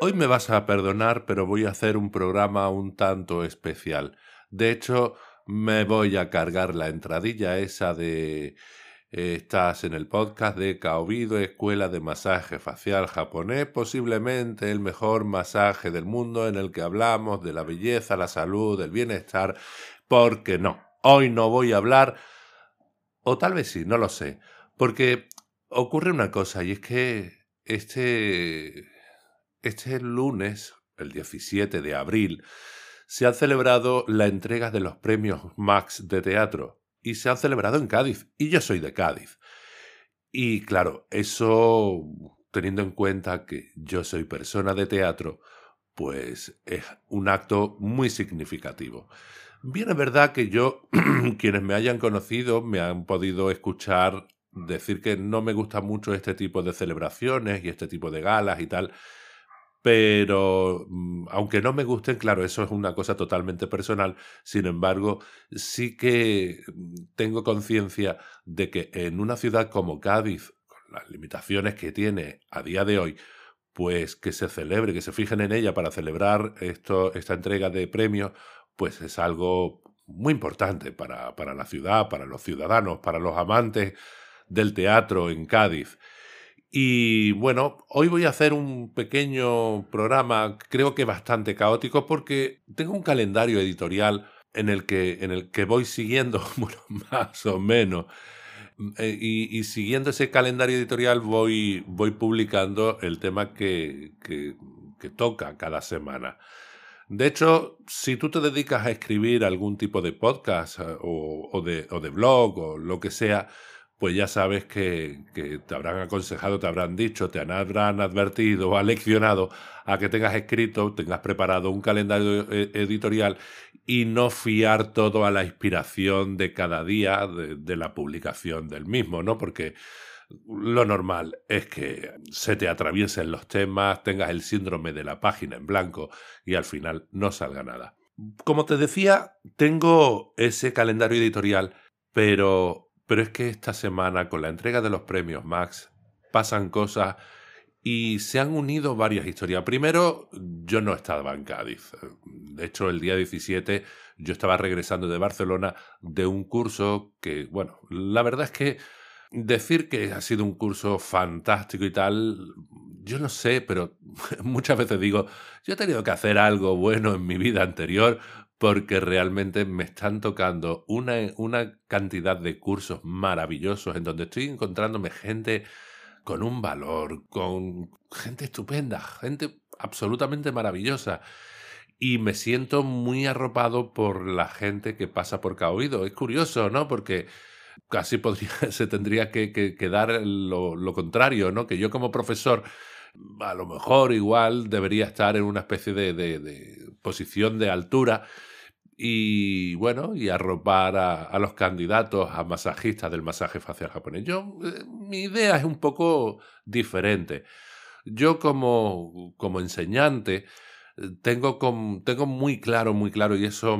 Hoy me vas a perdonar, pero voy a hacer un programa un tanto especial. De hecho, me voy a cargar la entradilla esa de... eh, estás en el podcast de Kaobido, Escuela de Masaje Facial Japonés, posiblemente el mejor masaje del mundo en el que hablamos de la belleza, la salud, el bienestar, porque no, hoy no voy a hablar, o tal vez sí, no lo sé, porque ocurre una cosa y es que este este lunes, el 17 de abril, se han celebrado la entrega de los premios Max de teatro y se han celebrado en Cádiz y yo soy de Cádiz. Y claro, eso, teniendo en cuenta que yo soy persona de teatro, pues es un acto muy significativo. Bien, es verdad que yo, quienes me hayan conocido, me han podido escuchar decir que no me gusta mucho este tipo de celebraciones y este tipo de galas y tal, pero mm, aunque no me gusten, claro, eso es una cosa totalmente personal, sin embargo, sí que mm, tengo conciencia de que en una ciudad como Cádiz, con las limitaciones que tiene a día de hoy, pues que se celebre, que se fijen en ella para celebrar esta entrega de premios, pues es algo muy importante para la ciudad, para los ciudadanos, para los amantes del teatro en Cádiz. Y bueno, hoy voy a hacer un pequeño programa, creo que bastante caótico, porque tengo un calendario editorial en el que, en el que voy siguiendo, más o menos. Eh, Y, siguiendo ese calendario editorial voy, voy publicando el tema que, toca cada semana. De hecho, si tú te dedicas a escribir algún tipo de podcast eh, o de, o de blog o lo que sea, pues ya sabes que, te habrán aconsejado, te habrán dicho, te habrán advertido aleccionado a que tengas escrito, tengas preparado un calendario eh, editorial y no fiar todo a la inspiración de cada día de la publicación del mismo, ¿no? Porque lo normal es que se te atraviesen los temas, tengas el síndrome de la página en blanco y al final no salga nada. Como te decía, tengo ese calendario editorial, pero pero es que esta semana, con la entrega de los premios Max, pasan cosas y se han unido varias historias. Primero, yo no estaba en Cádiz. De hecho, el día 17 yo estaba regresando de Barcelona de un curso que, bueno, la verdad es que decir que ha sido un curso fantástico y tal, yo no sé, pero muchas veces digo, yo he tenido que hacer algo bueno en mi vida anterior porque realmente me están tocando una, una cantidad de cursos maravillosos en donde estoy encontrándome gente con un valor, con gente estupenda, gente absolutamente maravillosa. Y me siento muy arropado por la gente que pasa por Caoído. Es curioso, ¿no? Porque casi podría, se tendría que, que, dar lo, contrario, ¿no? Que yo como profesor, a lo mejor igual debería estar en una especie de posición de altura y bueno, y arropar a, a, los candidatos a masajistas del masaje facial japonés. Yo, eh, mi idea es un poco diferente. Yo como, como enseñante tengo, con, tengo muy claro, muy claro, y eso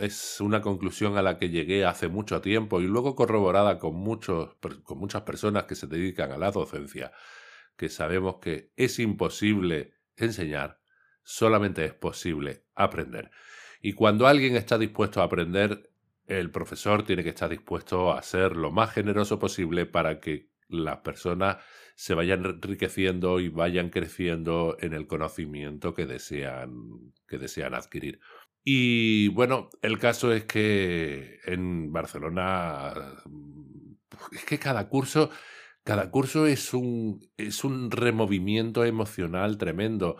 es una conclusión a la que llegué hace mucho tiempo y luego corroborada con, muchos, con muchas personas que se dedican a la docencia, que sabemos que es imposible enseñar, solamente es posible aprender. Y cuando alguien está dispuesto a aprender, el profesor tiene que estar dispuesto a ser lo más generoso posible para que las personas se vayan enriqueciendo y vayan creciendo en el conocimiento que desean, que desean adquirir. Y bueno, el caso es que en Barcelona es que cada curso, cada curso es un, es un removimiento emocional tremendo.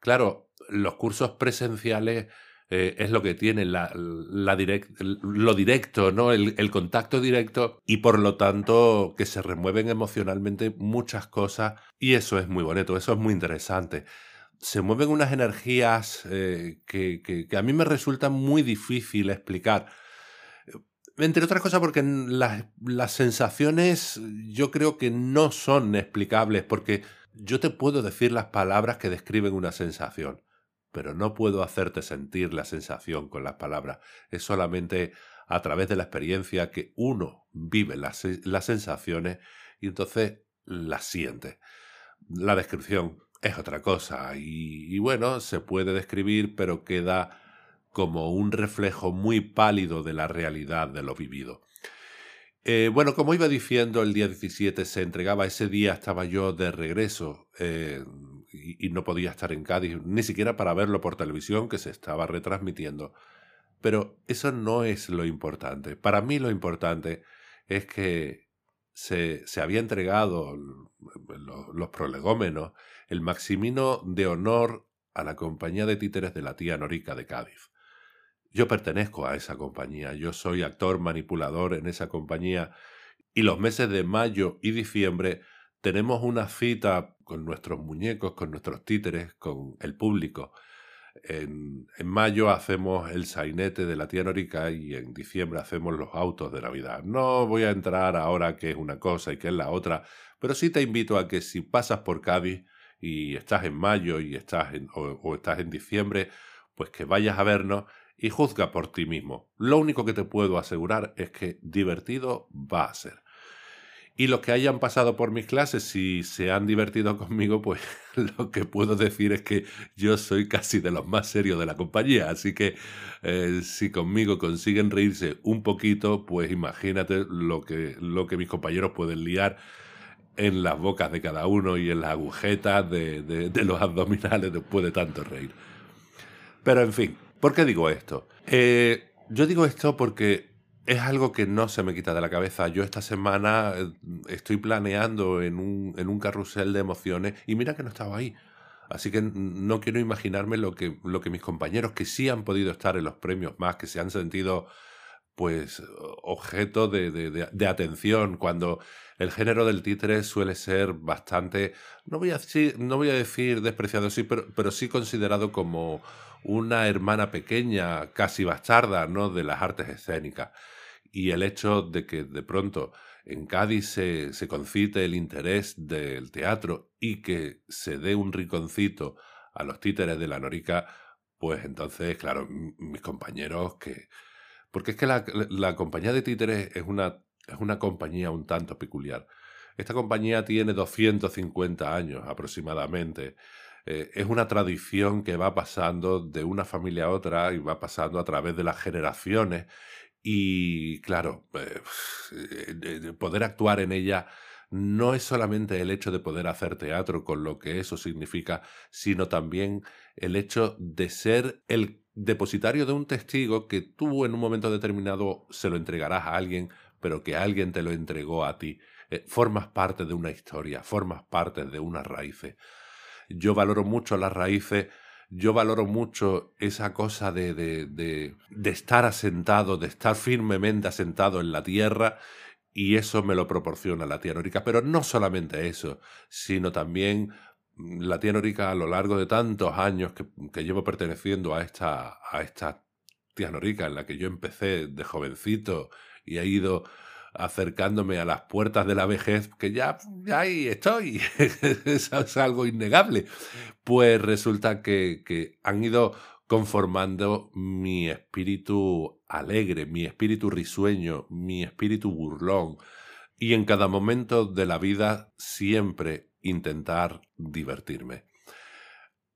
Claro, los cursos presenciales eh, es lo que tiene la, la lo directo, ¿no? El, el, contacto directo y por lo tanto que se remueven emocionalmente muchas cosas y eso es muy bonito, eso es muy interesante. Se mueven unas energías eh, que, que, que, a mí me resulta muy difícil explicar. Entre otras cosas porque las, las sensaciones yo creo que no son explicables porque yo te puedo decir las palabras que describen una sensación pero no puedo hacerte sentir la sensación con las palabras. Es solamente a través de la experiencia que uno vive las, las sensaciones y entonces las siente. La descripción es otra cosa. Y, y, bueno, se puede describir, pero queda como un reflejo muy pálido de la realidad de lo vivido. Eh, bueno, como iba diciendo, el día 17 se entregaba, ese día estaba yo de regreso eh, y, no podía estar en Cádiz, ni siquiera para verlo por televisión que se estaba retransmitiendo. Pero eso no es lo importante. Para mí lo importante es que se, se había entregado los, los prolegómenos, el Maximino de honor a la compañía de títeres de la tía Norica de Cádiz. Yo pertenezco a esa compañía, yo soy actor manipulador en esa compañía y los meses de mayo y diciembre tenemos una cita con nuestros muñecos, con nuestros títeres, con el público. En, en, mayo hacemos el sainete de la tía Norica y en diciembre hacemos los autos de Navidad. No voy a entrar ahora qué es una cosa y qué es la otra, pero sí te invito a que si pasas por Cádiz y estás en mayo y estás en, o, o estás en diciembre, pues que vayas a vernos y juzga por ti mismo. Lo único que te puedo asegurar es que divertido va a ser. Y los que hayan pasado por mis clases, si se han divertido conmigo, pues lo que puedo decir es que yo soy casi de los más serios de la compañía. Así que eh, si conmigo consiguen reírse un poquito, pues imagínate lo que, lo que mis compañeros pueden liar en las bocas de cada uno y en las agujetas de, de, de los abdominales después de tanto reír. Pero en fin, ¿Por qué digo esto? Eh, yo digo esto porque es algo que no se me quita de la cabeza. Yo esta semana eh, estoy planeando en un, en un carrusel de emociones y mira que no estaba ahí. Así que no quiero imaginarme lo que, lo que mis compañeros que sí han podido estar en los premios más, que se han sentido pues objeto de, de, atención cuando el género del títere suele ser bastante, no voy a decir, no voy a decir despreciado, sí, pero, pero sí considerado como una hermana pequeña, casi bastarda, ¿no? de las artes escénicas. Y el hecho de que de pronto en Cádiz se, concite el interés del teatro y que se dé un riconcito a los títeres de la Norica, pues entonces, claro, mis compañeros que... Porque es que la, la compañía de títeres es una, es una compañía un tanto peculiar. Esta compañía tiene 250 años aproximadamente. Eh, es una tradición que va pasando de una familia a otra y va pasando a través de las generaciones. Y claro, eh, poder actuar en ella no es solamente el hecho de poder hacer teatro con lo que eso significa, sino también el hecho de ser el depositario de un testigo que tú en un momento determinado se lo entregarás a alguien, pero que alguien te lo entregó a ti. Eh, formas parte de una historia, formas parte de unas raíces yo valoro mucho las raíces, yo valoro mucho esa cosa de, de, estar asentado, de estar firmemente asentado en la tierra, y eso me lo proporciona la tía Norica. Pero no solamente eso, sino también mm, la tía Norica a lo largo de tantos años que, llevo perteneciendo a esta, a esta tía Norica, en la que yo empecé de jovencito y he ido acercándome a las puertas de la vejez, que ya, ya ahí estoy, es algo innegable, pues resulta que, que han ido conformando mi espíritu alegre, mi espíritu risueño, mi espíritu burlón, y en cada momento de la vida siempre intentar divertirme.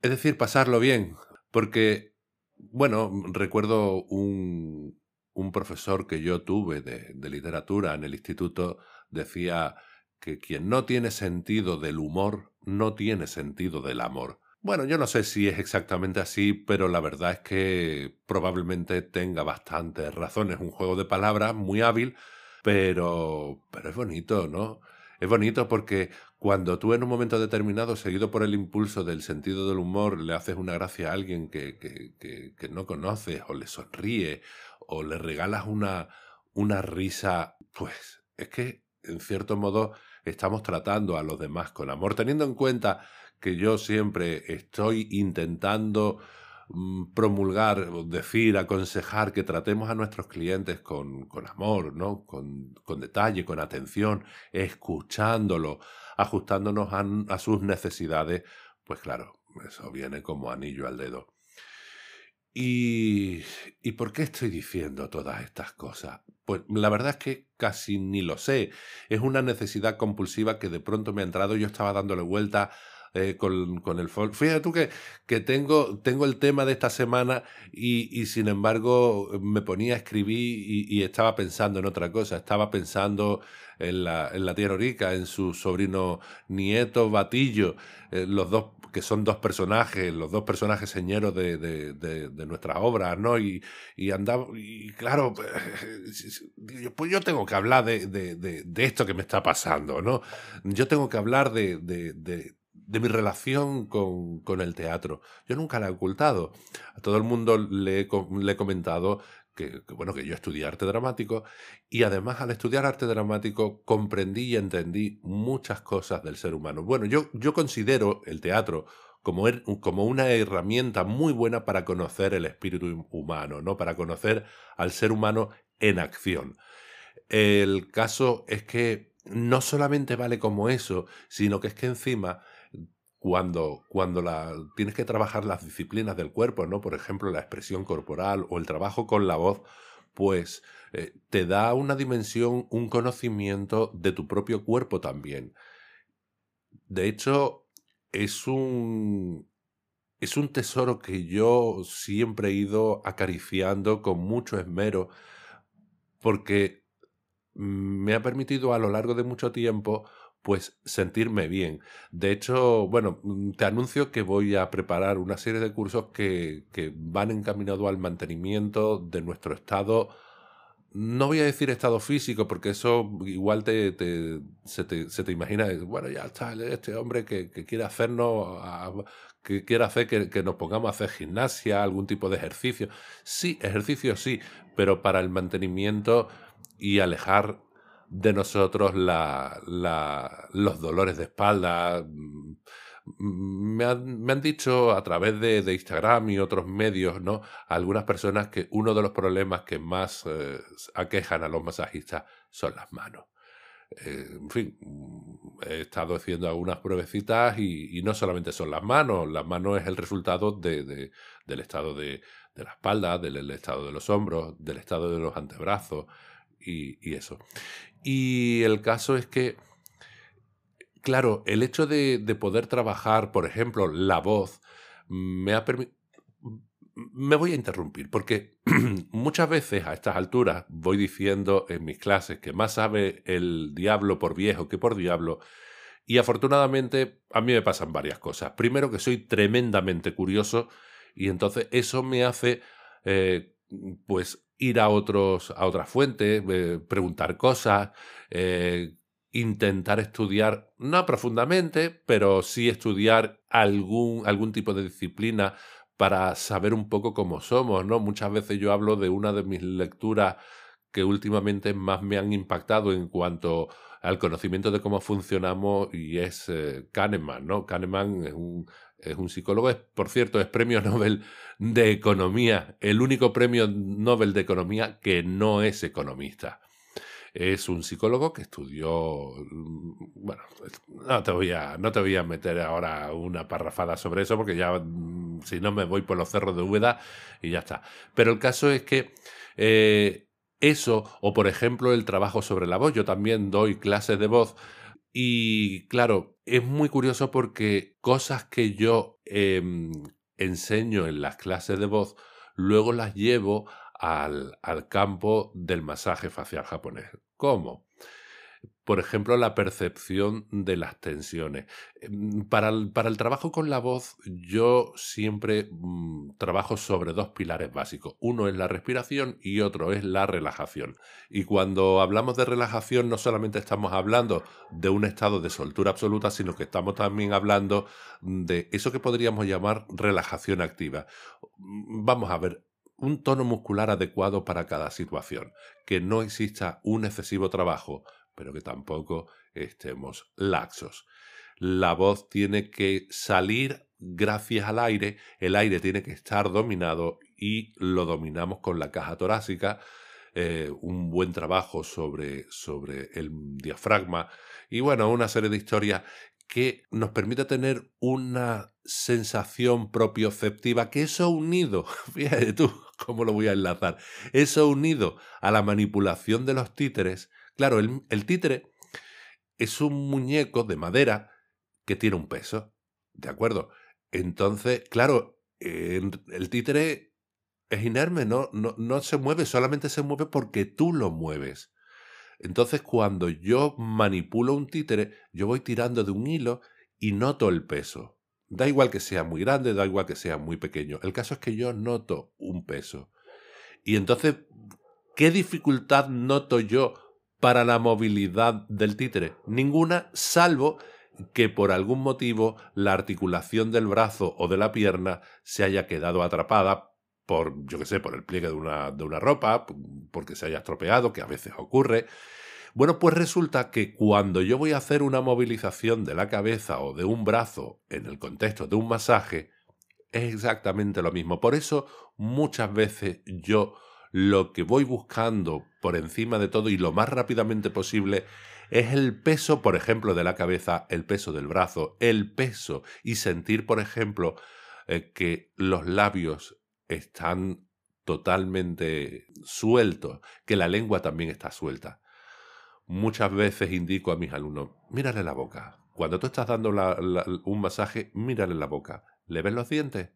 Es decir, pasarlo bien, porque, bueno, recuerdo un, un profesor que yo tuve de, literatura en el instituto decía que quien no tiene sentido del humor no tiene sentido del amor. Bueno, yo no sé si es exactamente así, pero la verdad es que probablemente tenga bastantes razones. Un juego de palabras muy hábil, pero, pero es bonito, ¿no? Es bonito porque cuando tú en un momento determinado, seguido por el impulso del sentido del humor, le haces una gracia a alguien que, que, que, que no conoces o le sonríe o le regalas una, una risa, pues es que, en cierto modo, estamos tratando a los demás con amor, teniendo en cuenta que yo siempre estoy intentando mm, promulgar, decir, aconsejar que tratemos a nuestros clientes con, con amor, ¿no? Con, con, detalle, con atención, escuchándolo, ajustándonos a, a sus necesidades, pues claro, eso viene como anillo al dedo. ¿Y, ¿Y por qué estoy diciendo todas estas cosas? Pues la verdad es que casi ni lo sé. Es una necesidad compulsiva que de pronto me ha entrado. Yo estaba dándole vuelta eh, con, con, el folk. Fíjate tú que, que tengo, tengo el tema de esta semana y, y sin embargo me ponía a escribir y, estaba pensando en otra cosa. Estaba pensando en la, en la tía Norica, en su sobrino nieto Batillo, eh, los dos que son dos personajes, los dos personajes señeros de, de, de, nuestras obras, ¿no? Y, y andaba, y claro, pues, yo tengo que hablar de, de, esto que me está pasando, ¿no? Yo tengo que hablar de, de, mi relación con, con, el teatro. Yo nunca la he ocultado. A todo el mundo le le he comentado que, que, bueno, que yo estudié arte dramático y además al estudiar arte dramático comprendí y entendí muchas cosas del ser humano. Bueno, yo, yo considero el teatro como, er, como una herramienta muy buena para conocer el espíritu humano, ¿no? Para conocer al ser humano en acción. El caso es que no solamente vale como eso, sino que es que encima cuando, cuando tienes que trabajar las disciplinas del cuerpo, ¿no? Por ejemplo, la expresión corporal o el trabajo con la voz, pues eh, te da una dimensión, un conocimiento de tu propio cuerpo también. De hecho, es un, es un tesoro que yo siempre he ido acariciando con mucho esmero, porque me ha permitido a lo largo de mucho tiempo pues sentirme bien. De hecho, bueno, mm, te anuncio que voy a preparar una serie de cursos que, que van encaminados al mantenimiento de nuestro estado no voy a decir estado físico, porque eso igual te, te, se, te, se, te, imagina, bueno, ya está este hombre que, que quiere hacernos, que quiere hacer que, que, nos pongamos a hacer gimnasia, algún tipo de ejercicio. Sí, ejercicio sí, pero para el mantenimiento y alejar de nosotros la, la, los dolores de espalda. Mm, me han, me han dicho a través de, de, Instagram y otros medios, ¿no? Algunas personas que uno de los problemas que más eh, aquejan a los masajistas son las manos. Eh, en fin, mm, he estado haciendo algunas pruebecitas y, y, no solamente son las manos, las manos es el resultado de, de, del estado de, de la espalda, del, estado de los hombros, del estado de los antebrazos y, y eso. Y el caso es que, claro, el hecho de, de poder trabajar, por ejemplo, la voz, me ha permitido... Me voy a interrumpir porque muchas veces a estas alturas voy diciendo en mis clases que más sabe el diablo por viejo que por diablo y afortunadamente a mí me pasan varias cosas. Primero que soy tremendamente curioso y entonces eso me hace eh, pues ir a, otros, a otras fuentes, eh, preguntar cosas, eh, intentar estudiar, no profundamente, pero sí estudiar algún, algún tipo de disciplina para saber un poco cómo somos, ¿no? Muchas veces yo hablo de una de mis lecturas que últimamente más me han impactado en cuanto al conocimiento de cómo funcionamos y es eh, Kahneman, ¿no? Kahneman es un, es un psicólogo, es, por cierto, es premio Nobel de Economía, el único premio Nobel de Economía que no es economista. Es un psicólogo que estudió, mm, bueno, no te voy a, no te voy a meter ahora una parrafada sobre eso porque ya, mm, si no me voy por los cerros de Úbeda y ya está. Pero el caso es que eh, eso, o por ejemplo el trabajo sobre la voz, yo también doy clases de voz y claro, es muy curioso porque cosas que yo eh, enseño en las clases de voz, luego las llevo al, al campo del masaje facial japonés. ¿Cómo? Por ejemplo, la percepción de las tensiones. Em, para el, para el trabajo con la voz, yo siempre mmm, trabajo sobre dos pilares básicos. Uno es la respiración y otro es la relajación. Y cuando hablamos de relajación, no solamente estamos hablando de un estado de soltura absoluta, sino que estamos también hablando de eso que podríamos llamar relajación activa. Mm, vamos a ver, un tono muscular adecuado para cada situación, que no exista un excesivo trabajo pero que tampoco estemos laxos. La voz tiene que salir gracias al aire, el aire tiene que estar dominado y lo dominamos con la caja torácica, eh, un buen trabajo sobre, sobre el diafragma y bueno, una serie de historias que nos permite tener una sensación propioceptiva, que eso unido, fíjate tú cómo lo voy a enlazar, eso unido a la manipulación de los títeres, Claro, el, títere es un muñeco de madera que tiene un peso. ¿De acuerdo? Entonces, claro, el títere es inerme, no, no, no se mueve, solamente se mueve porque tú lo mueves. Entonces, cuando yo manipulo un títere, yo voy tirando de un hilo y noto el peso. Da igual que sea muy grande, da igual que sea muy pequeño. El caso es que yo noto un peso. Y entonces, ¿qué dificultad noto yo para la movilidad del títere? Ninguna, salvo que por algún motivo la articulación del brazo o de la pierna se haya quedado atrapada por, yo qué sé, por el pliegue de una, de una ropa, porque se haya estropeado, que a veces ocurre. Bueno, pues resulta que cuando yo voy a hacer una movilización de la cabeza o de un brazo en el contexto de un masaje, es exactamente lo mismo. Por eso muchas veces yo lo que voy buscando por encima de todo y lo más rápidamente posible es el peso, por ejemplo, de la cabeza, el peso del brazo, el peso y sentir, por ejemplo, eh, que los labios están totalmente sueltos, que la lengua también está suelta. Muchas veces indico a mis alumnos, mírale la boca. Cuando tú estás dando un masaje, mírale la boca. ¿Le ves los dientes?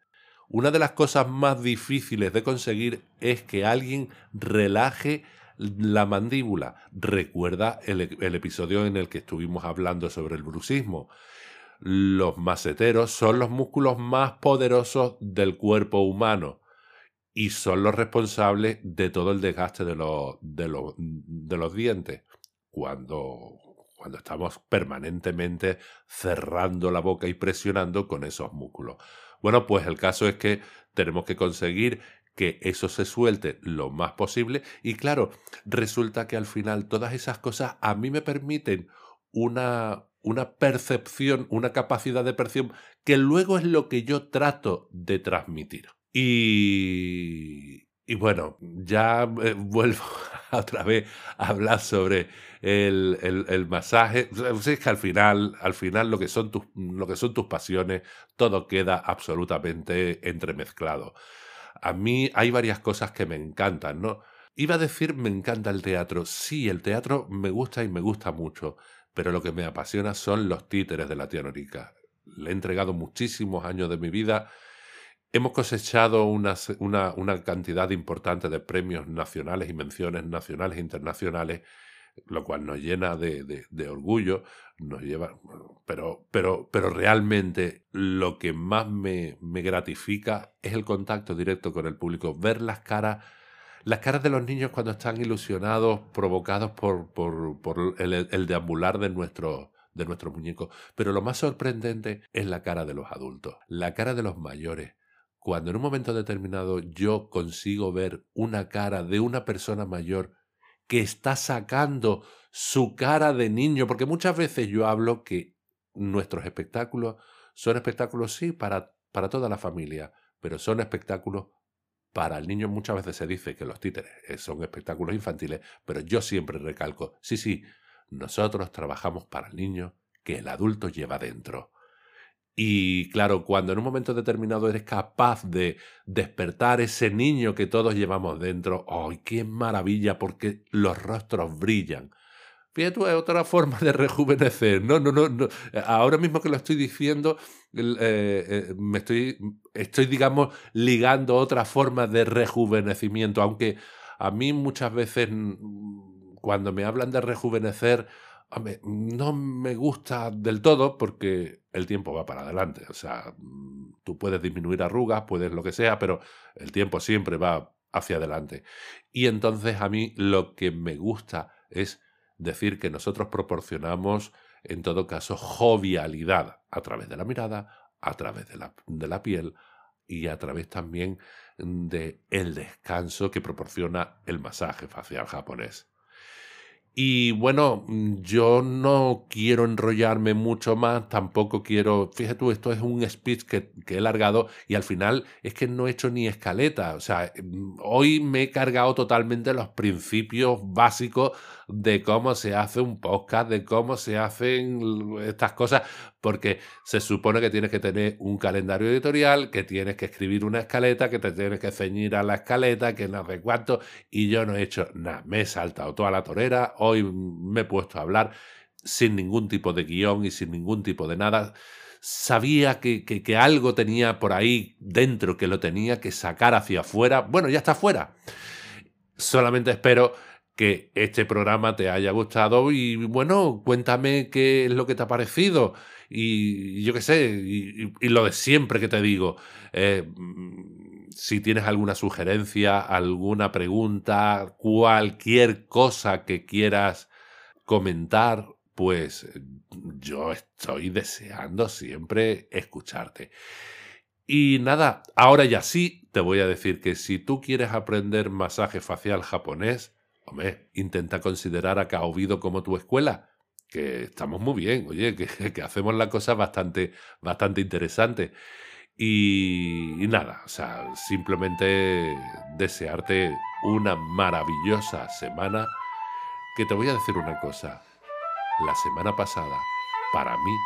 Una de las cosas más difíciles de conseguir es que alguien relaje la mandíbula. Recuerda el, episodio en el que estuvimos hablando sobre el bruxismo. Los maceteros son los músculos más poderosos del cuerpo humano y son los responsables de todo el desgaste de los, dientes. Cuando estamos permanentemente cerrando la boca y presionando con esos músculos. Bueno, pues el caso es que tenemos que conseguir que eso se suelte lo más posible y claro, resulta que al final todas esas cosas a mí me permiten una, una percepción, una capacidad de percepción que luego es lo que yo trato de transmitir. Y, y bueno, ya eh, vuelvo otra vez a hablar sobre el, el, masaje. Es que al final, al final lo que, son tus, lo que son tus pasiones, todo queda absolutamente entremezclado. A mí hay varias cosas que me encantan, ¿no? Iba a decir me encanta el teatro. Sí, el teatro me gusta y me gusta mucho, pero lo que me apasiona son los títeres de la tía Norica. Le he entregado muchísimos años de mi vida. Hemos cosechado una, una, cantidad importante de premios nacionales y menciones nacionales e internacionales lo cual nos llena de, de, orgullo, nos lleva, pero, pero, pero realmente lo que más me, me, gratifica es el contacto directo con el público, ver las caras, las caras de los niños cuando están ilusionados, provocados por, por, por el, el, deambular de nuestros de nuestros muñecos. Pero lo más sorprendente es la cara de los adultos, la cara de los mayores. Cuando en un momento determinado yo consigo ver una cara de una persona mayor que está sacando su cara de niño, porque muchas veces yo hablo que nuestros espectáculos son espectáculos, sí, para, para toda la familia, pero son espectáculos para el niño. Muchas veces se dice que los títeres eh, son espectáculos infantiles, pero yo siempre recalco, sí, sí, nosotros trabajamos para el niño que el adulto lleva dentro. Y claro, cuando en un momento determinado eres capaz de despertar ese niño que todos llevamos dentro, ¡ay, qué maravilla! Porque los rostros brillan. Fíjate, es otra forma de rejuvenecer. No, no, no, no. Ahora mismo que lo estoy diciendo, eh, eh, me estoy, estoy, digamos, ligando otra forma de rejuvenecimiento. Aunque a mí muchas veces, mm, cuando me hablan de rejuvenecer, no me gusta del todo porque el tiempo va para adelante. O sea, mm, tú puedes disminuir arrugas, puedes lo que sea, pero el tiempo siempre va hacia adelante. Y entonces a mí lo que me gusta es decir que nosotros proporcionamos, en todo caso, jovialidad a través de la mirada, a través de la, de la piel y a través también de el descanso que proporciona el masaje facial japonés. Y bueno, mm, yo no quiero enrollarme mucho más, tampoco quiero, fíjate tú, esto es un speech que, que, he largado y al final es que no he hecho ni escaleta, o sea, mm, hoy me he cargado totalmente los principios básicos de cómo se hace un podcast, de cómo se hacen estas cosas, porque se supone que tienes que tener un calendario editorial, que tienes que escribir una escaleta, que te tienes que ceñir a la escaleta, que no sé cuánto, y yo no he hecho nada, me he saltado toda la torera, hoy me he puesto a hablar sin ningún tipo de guion y sin ningún tipo de nada sabía que, que, algo tenía por ahí dentro que lo tenía que sacar hacia afuera. Bueno, ya está afuera. Solamente espero que este programa te haya gustado y bueno, cuéntame qué es lo que te ha parecido y yo qué sé, y, lo de siempre que te digo. Eh, si tienes alguna sugerencia, alguna pregunta, cualquier cosa que quieras comentar, pues yo estoy deseando siempre escucharte. Y nada, ahora ya sí, te voy a decir que si tú quieres aprender masaje facial japonés, hombre, intenta considerar a Kaobido como tu escuela, que estamos muy bien, oye, que, hacemos la cosa bastante, bastante interesante. Y, nada, o sea, simplemente desearte una maravillosa semana. Que te voy a decir una cosa, la semana pasada para mí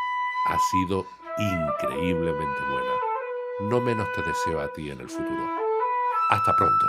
ha sido increíblemente buena. No menos te deseo a ti en el futuro. Hasta pronto.